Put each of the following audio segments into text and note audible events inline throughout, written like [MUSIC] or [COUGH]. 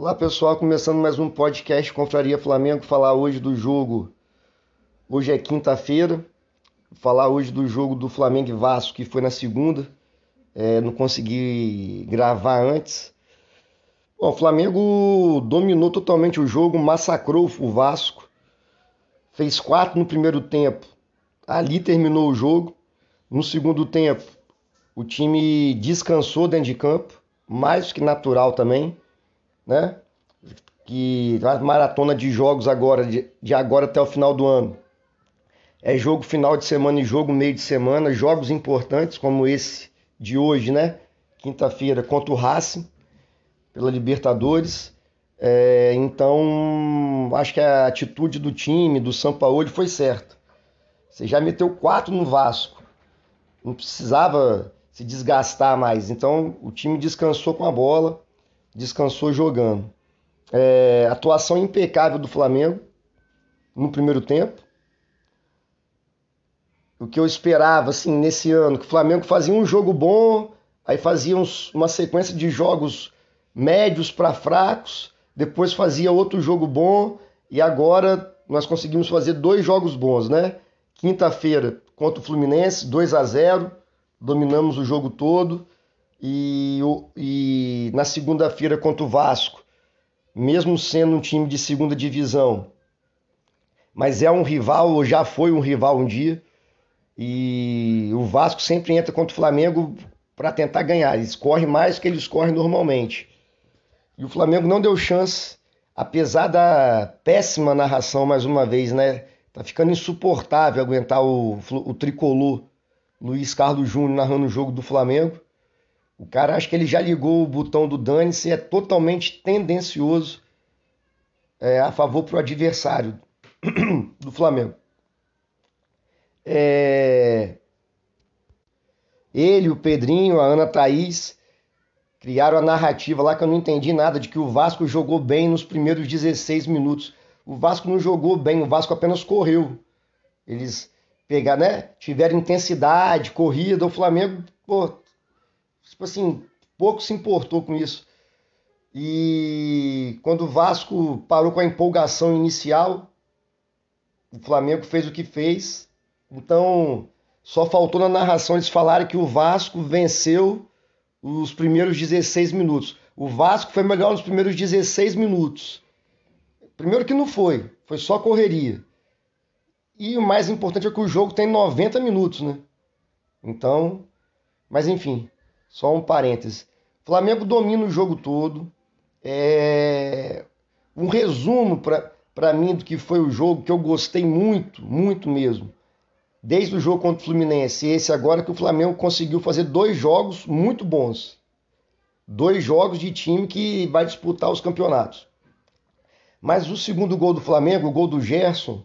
Olá pessoal, começando mais um podcast Confraria Flamengo, falar hoje do jogo. Hoje é quinta-feira, falar hoje do jogo do Flamengo e Vasco, que foi na segunda. É, não consegui gravar antes. Bom, o Flamengo dominou totalmente o jogo, massacrou o Vasco. Fez quatro no primeiro tempo. Ali terminou o jogo. No segundo tempo, o time descansou dentro de campo, mais que natural também, né? Que a maratona de jogos agora, de, de agora até o final do ano. É jogo final de semana e jogo meio de semana, jogos importantes como esse de hoje, né? Quinta-feira contra o Racing, pela Libertadores. É, então, acho que a atitude do time, do São Paulo, foi certa. Você já meteu quatro no Vasco. Não precisava se desgastar mais. Então o time descansou com a bola, descansou jogando. É, atuação impecável do Flamengo no primeiro tempo. O que eu esperava assim nesse ano, que o Flamengo fazia um jogo bom, aí fazia uns, uma sequência de jogos médios para fracos, depois fazia outro jogo bom e agora nós conseguimos fazer dois jogos bons, né? Quinta-feira contra o Fluminense, 2 a 0 dominamos o jogo todo. E, e na segunda-feira contra o Vasco, mesmo sendo um time de segunda divisão, mas é um rival, ou já foi um rival um dia. E o Vasco sempre entra contra o Flamengo para tentar ganhar. Eles correm mais que eles correm normalmente. E o Flamengo não deu chance, apesar da péssima narração, mais uma vez, né? Tá ficando insuportável aguentar o, o tricolor Luiz Carlos Júnior narrando o jogo do Flamengo. O cara acho que ele já ligou o botão do dane-se, é totalmente tendencioso é, a favor pro adversário [CLEARS THROAT] do Flamengo. É... Ele, o Pedrinho, a Ana Thaís criaram a narrativa lá que eu não entendi nada de que o Vasco jogou bem nos primeiros 16 minutos. O Vasco não jogou bem, o Vasco apenas correu. Eles pegar, né? Tiveram intensidade, corrida, o Flamengo, pô, tipo assim, pouco se importou com isso. E quando o Vasco parou com a empolgação inicial, o Flamengo fez o que fez. Então, só faltou na narração eles falarem que o Vasco venceu os primeiros 16 minutos. O Vasco foi melhor nos primeiros 16 minutos. Primeiro que não foi, foi só correria. E o mais importante é que o jogo tem 90 minutos, né? Então, mas enfim, só um parêntese. Flamengo domina o jogo todo. É... Um resumo para mim do que foi o jogo, que eu gostei muito, muito mesmo. Desde o jogo contra o Fluminense esse agora que o Flamengo conseguiu fazer dois jogos muito bons. Dois jogos de time que vai disputar os campeonatos. Mas o segundo gol do Flamengo, o gol do Gerson,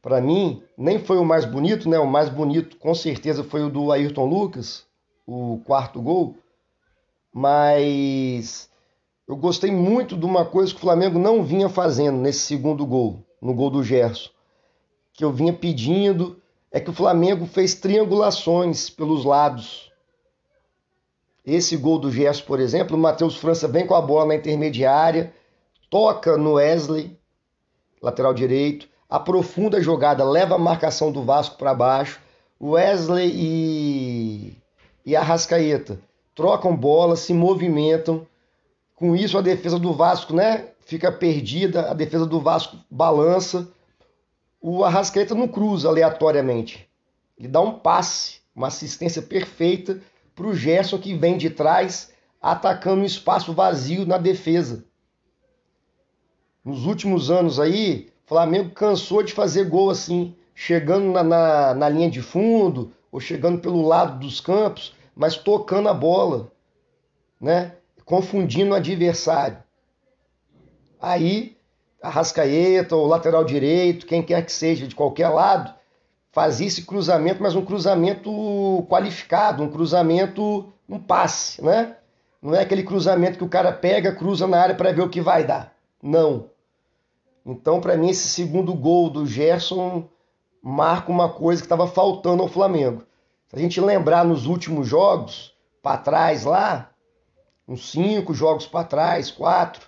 para mim, nem foi o mais bonito, né? O mais bonito, com certeza, foi o do Ayrton Lucas, o quarto gol. Mas eu gostei muito de uma coisa que o Flamengo não vinha fazendo nesse segundo gol, no gol do Gerson. Que eu vinha pedindo, é que o Flamengo fez triangulações pelos lados. Esse gol do Gerson, por exemplo, o Matheus França vem com a bola na intermediária, toca no Wesley, lateral direito, aprofunda a jogada, leva a marcação do Vasco para baixo. Wesley e, e Arrascaeta trocam bola, se movimentam. Com isso, a defesa do Vasco né, fica perdida, a defesa do Vasco balança. O Arrascaeta não cruza aleatoriamente. Ele dá um passe, uma assistência perfeita para o Gerson que vem de trás, atacando um espaço vazio na defesa. Nos últimos anos aí, Flamengo cansou de fazer gol assim, chegando na, na, na linha de fundo ou chegando pelo lado dos campos, mas tocando a bola, né? Confundindo o adversário. Aí, a Rascaeta, o lateral direito, quem quer que seja, de qualquer lado, fazia esse cruzamento, mas um cruzamento qualificado, um cruzamento, um passe, né? Não é aquele cruzamento que o cara pega, cruza na área para ver o que vai dar. Não. Então, para mim, esse segundo gol do Gerson marca uma coisa que estava faltando ao Flamengo. Se a gente lembrar nos últimos jogos, para trás lá, uns cinco jogos para trás, quatro,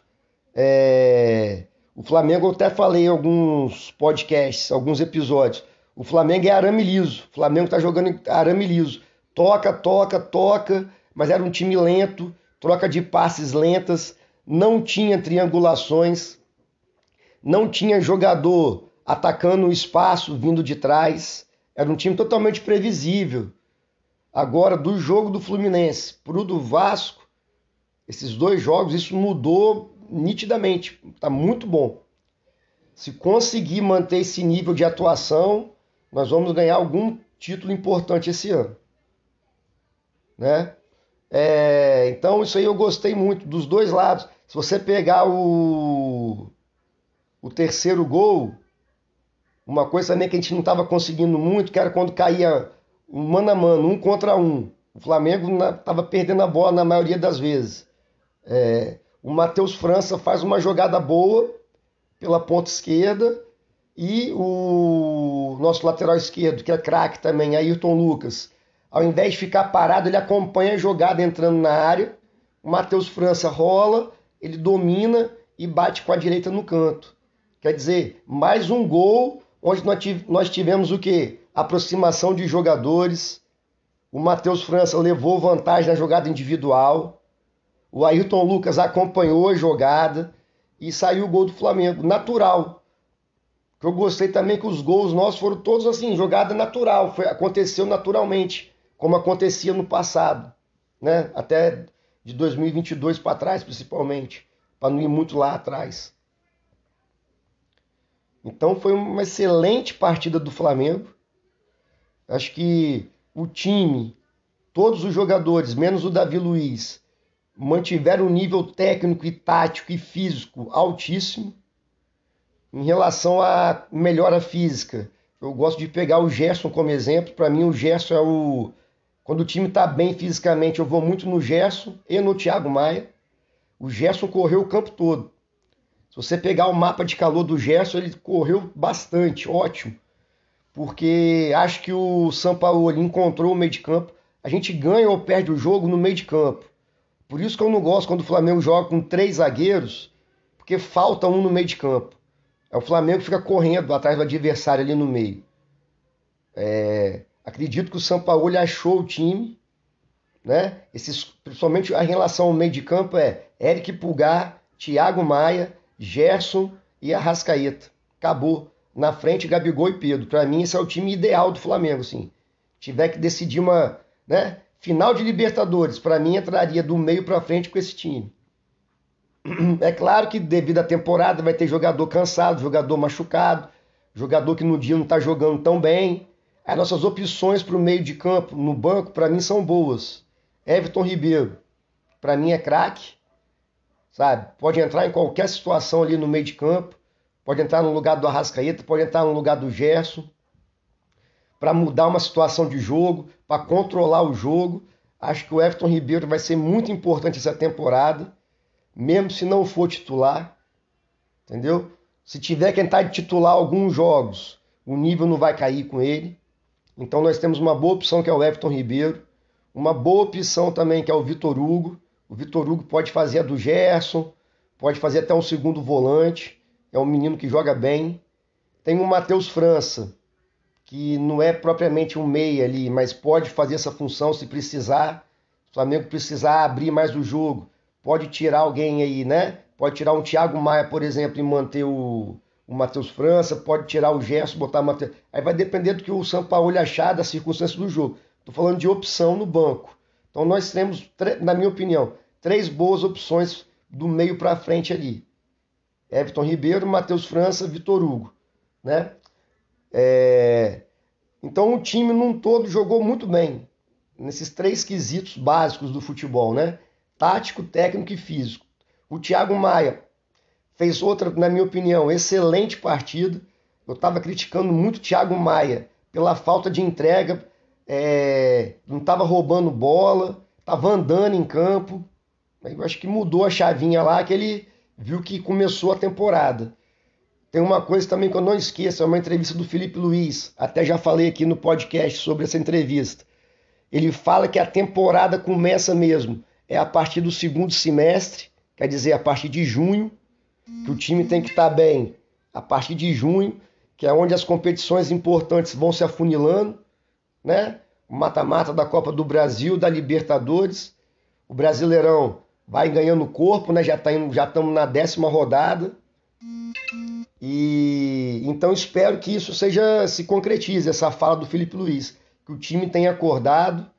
É... O Flamengo, eu até falei em alguns podcasts, alguns episódios. O Flamengo é arame liso. O Flamengo tá jogando arame liso. Toca, toca, toca, mas era um time lento, troca de passes lentas, não tinha triangulações, não tinha jogador atacando o espaço vindo de trás. Era um time totalmente previsível. Agora, do jogo do Fluminense para o do Vasco, esses dois jogos, isso mudou nitidamente. Está muito bom. Se conseguir manter esse nível de atuação, nós vamos ganhar algum título importante esse ano. Né? É, então, isso aí eu gostei muito dos dois lados. Se você pegar o, o terceiro gol, uma coisa também que a gente não estava conseguindo muito, que era quando caía um mano a mano, um contra um. O Flamengo estava perdendo a bola na maioria das vezes. É, o Matheus França faz uma jogada boa pela ponta esquerda e o nosso lateral esquerdo, que é craque também, Ayrton Lucas, ao invés de ficar parado, ele acompanha a jogada entrando na área. O Matheus França rola, ele domina e bate com a direita no canto. Quer dizer, mais um gol onde nós tivemos o quê? aproximação de jogadores. O Matheus França levou vantagem na jogada individual. O Ayrton Lucas acompanhou a jogada e saiu o gol do Flamengo, natural. Que eu gostei também que os gols nossos foram todos assim, jogada natural, foi, aconteceu naturalmente, como acontecia no passado, né? Até de 2022 para trás, principalmente, para não ir muito lá atrás. Então foi uma excelente partida do Flamengo. Acho que o time, todos os jogadores, menos o Davi Luiz, mantiveram um nível técnico e tático e físico altíssimo. Em relação à melhora física, eu gosto de pegar o Gerson como exemplo. Para mim, o Gerson é o. Quando o time está bem fisicamente, eu vou muito no Gerson e no Thiago Maia. O Gerson correu o campo todo. Se você pegar o mapa de calor do Gerson, ele correu bastante, ótimo porque acho que o São Paulo encontrou o meio de campo. A gente ganha ou perde o jogo no meio de campo. Por isso que eu não gosto quando o Flamengo joga com três zagueiros, porque falta um no meio de campo. É o Flamengo que fica correndo atrás do adversário ali no meio. É, acredito que o São Paulo achou o time, né? Esses, principalmente a relação ao meio de campo é Eric Pulgar, Thiago Maia, Gerson e Arrascaeta. Acabou na frente Gabigol e Pedro. Para mim, esse é o time ideal do Flamengo, assim. Tiver que decidir uma, né, final de Libertadores, para mim entraria do meio para frente com esse time. [CLEARS THROAT] É claro que devido à temporada vai ter jogador cansado, jogador machucado, jogador que no dia não está jogando tão bem. As nossas opções para o meio de campo, no banco, para mim são boas. Everton Ribeiro, para mim é craque, sabe? Pode entrar em qualquer situação ali no meio de campo pode entrar no lugar do Arrascaeta, pode entrar no lugar do Gerson, para mudar uma situação de jogo, para controlar o jogo. Acho que o Everton Ribeiro vai ser muito importante essa temporada, mesmo se não for titular, entendeu? Se tiver que entrar de titular alguns jogos, o nível não vai cair com ele. Então nós temos uma boa opção que é o Everton Ribeiro, uma boa opção também que é o Vitor Hugo. O Vitor Hugo pode fazer a do Gerson, pode fazer até um segundo volante é um menino que joga bem. Tem o Matheus França, que não é propriamente um meia ali, mas pode fazer essa função se precisar. O Flamengo precisar abrir mais o jogo, pode tirar alguém aí, né? Pode tirar um Thiago Maia, por exemplo, e manter o, o Matheus França, pode tirar o Gerson, botar o Matheus. Aí vai depender do que o São Paulo achar da circunstância do jogo. Estou falando de opção no banco. Então nós temos, na minha opinião, três boas opções do meio para frente ali. Everton Ribeiro, Matheus França, Vitor Hugo, né? É... Então o time num todo jogou muito bem nesses três quesitos básicos do futebol, né? Tático, técnico e físico. O Thiago Maia fez outra, na minha opinião, excelente partida. Eu estava criticando muito o Thiago Maia pela falta de entrega, é... não estava roubando bola, estava andando em campo. Eu acho que mudou a chavinha lá, que ele viu que começou a temporada. Tem uma coisa também que eu não esqueço, é uma entrevista do Felipe Luiz, até já falei aqui no podcast sobre essa entrevista. Ele fala que a temporada começa mesmo, é a partir do segundo semestre, quer dizer, a partir de junho, que o time tem que estar tá bem a partir de junho, que é onde as competições importantes vão se afunilando, né? O mata-mata da Copa do Brasil, da Libertadores, o Brasileirão vai ganhando corpo, né? Já tá já estamos na décima rodada. E então espero que isso seja se concretize essa fala do Felipe Luiz, que o time tenha acordado.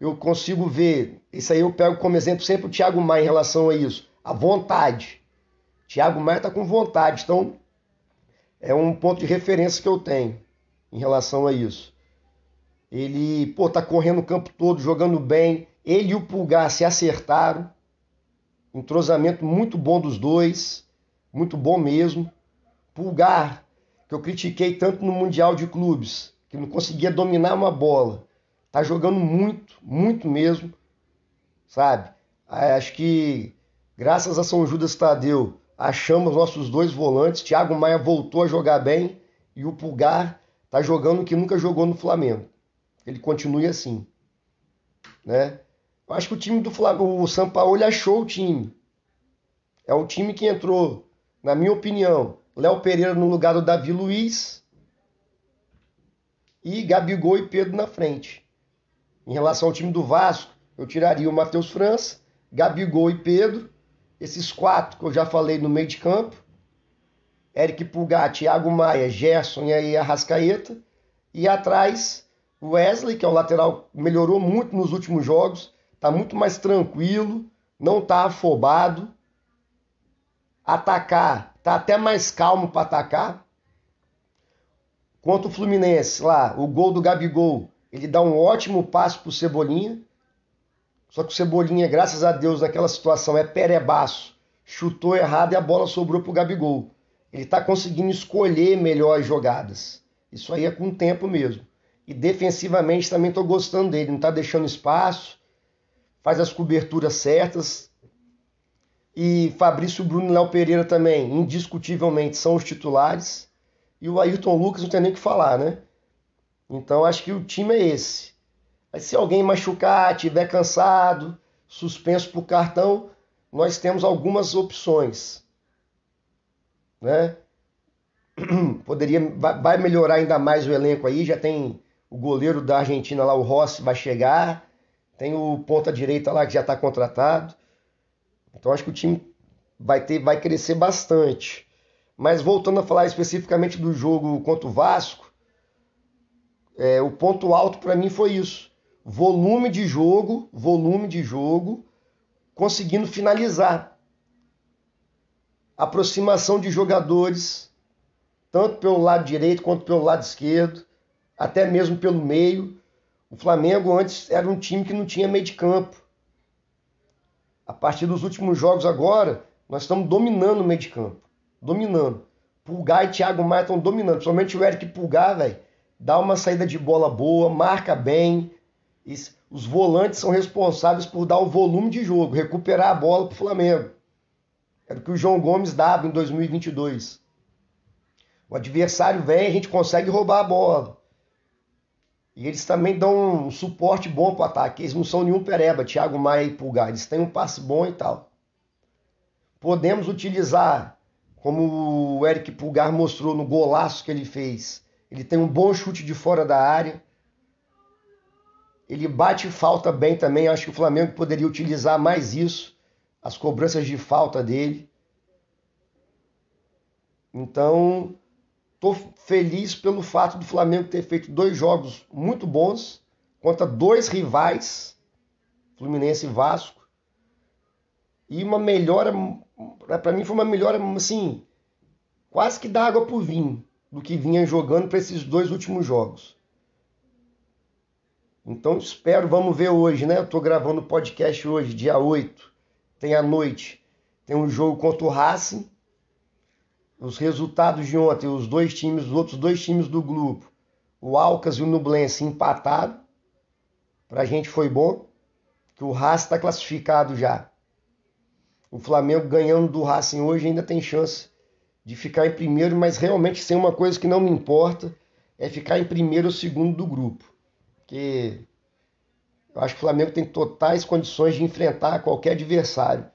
Eu consigo ver, isso aí eu pego como exemplo sempre o Thiago Maia em relação a isso, a vontade. Thiago Maia está com vontade, então é um ponto de referência que eu tenho em relação a isso. Ele, pô, tá correndo o campo todo, jogando bem. Ele e o Pulgar se acertaram. Entrosamento muito bom dos dois, muito bom mesmo. Pulgar, que eu critiquei tanto no Mundial de Clubes, que não conseguia dominar uma bola. Tá jogando muito, muito mesmo, sabe? Acho que graças a São Judas Tadeu achamos nossos dois volantes. Thiago Maia voltou a jogar bem e o Pulgar está jogando o que nunca jogou no Flamengo. Ele continue assim, né? Eu acho que o time do Flamengo, o São Paulo achou o time. É o time que entrou, na minha opinião, Léo Pereira no lugar do Davi Luiz e Gabigol e Pedro na frente. Em relação ao time do Vasco, eu tiraria o Matheus França, Gabigol e Pedro esses quatro que eu já falei no meio de campo, Eric Pulgar, Thiago Maia, Gerson e aí Arrascaeta. E atrás, Wesley, que é o lateral, melhorou muito nos últimos jogos, está muito mais tranquilo, não está afobado. Atacar, está até mais calmo para atacar. Quanto o Fluminense, lá, o gol do Gabigol, ele dá um ótimo passo para o Cebolinha. Só que o Cebolinha, graças a Deus, naquela situação é perebaço. Chutou errado e a bola sobrou pro Gabigol. Ele está conseguindo escolher melhor as jogadas. Isso aí é com o tempo mesmo. E defensivamente também estou gostando dele. Não está deixando espaço. Faz as coberturas certas. E Fabrício Bruno e Léo Pereira também, indiscutivelmente, são os titulares. E o Ayrton Lucas não tem nem o que falar, né? Então acho que o time é esse. Mas se alguém machucar, tiver cansado, suspenso por cartão, nós temos algumas opções. Né? [CLEARS THROAT] Poderia, vai melhorar ainda mais o elenco aí. Já tem o goleiro da Argentina lá, o Rossi, vai chegar. Tem o ponta direita lá que já está contratado. Então acho que o time vai ter, vai crescer bastante. Mas voltando a falar especificamente do jogo contra o Vasco, é, o ponto alto para mim foi isso volume de jogo, volume de jogo, conseguindo finalizar. Aproximação de jogadores, tanto pelo lado direito quanto pelo lado esquerdo, até mesmo pelo meio. O Flamengo antes era um time que não tinha meio de campo. A partir dos últimos jogos agora, nós estamos dominando o meio de campo. Dominando. Pulgar e Thiago Maia estão dominando. Principalmente o Eric Pulgar, velho. Dá uma saída de bola boa, marca bem, os volantes são responsáveis por dar o volume de jogo, recuperar a bola para o Flamengo. Era o que o João Gomes dava em 2022. O adversário vem, a gente consegue roubar a bola. E eles também dão um suporte bom para o ataque. Eles não são nenhum pereba, Thiago Maia e Pulgar. Eles têm um passe bom e tal. Podemos utilizar, como o Eric Pulgar mostrou no golaço que ele fez. Ele tem um bom chute de fora da área. Ele bate falta bem também. Acho que o Flamengo poderia utilizar mais isso, as cobranças de falta dele. Então, estou feliz pelo fato do Flamengo ter feito dois jogos muito bons contra dois rivais, Fluminense e Vasco. E uma melhora, para mim foi uma melhora assim, quase que dá água pro vinho do que vinha jogando para esses dois últimos jogos. Então espero, vamos ver hoje, né? Eu tô gravando o podcast hoje, dia 8. Tem a noite. Tem um jogo contra o Racing. Os resultados de ontem, os dois times, os outros dois times do grupo, o Alcas e o Nublense empataram. Pra gente foi bom, que o Racing está classificado já. O Flamengo ganhando do Racing hoje ainda tem chance de ficar em primeiro, mas realmente tem uma coisa que não me importa, é ficar em primeiro ou segundo do grupo porque eu acho que o Flamengo tem totais condições de enfrentar qualquer adversário.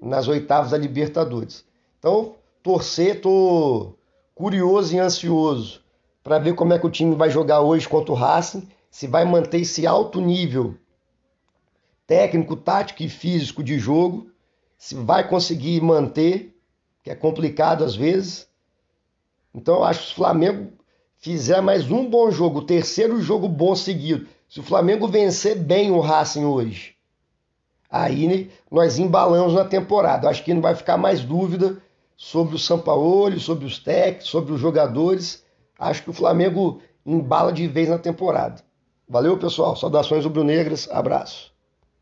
nas oitavas da Libertadores. Então, torcer, tô curioso e ansioso para ver como é que o time vai jogar hoje contra o Racing, se vai manter esse alto nível técnico, tático e físico de jogo, se vai conseguir manter, que é complicado às vezes. Então eu acho que se o Flamengo fizer mais um bom jogo, o terceiro jogo bom seguido, se o Flamengo vencer bem o Racing hoje, aí nós embalamos na temporada. Acho que não vai ficar mais dúvida sobre o Sampaoli, sobre os técnicos, sobre os jogadores. Acho que o Flamengo embala de vez na temporada. Valeu, pessoal. Saudações rubro-negras. Abraço.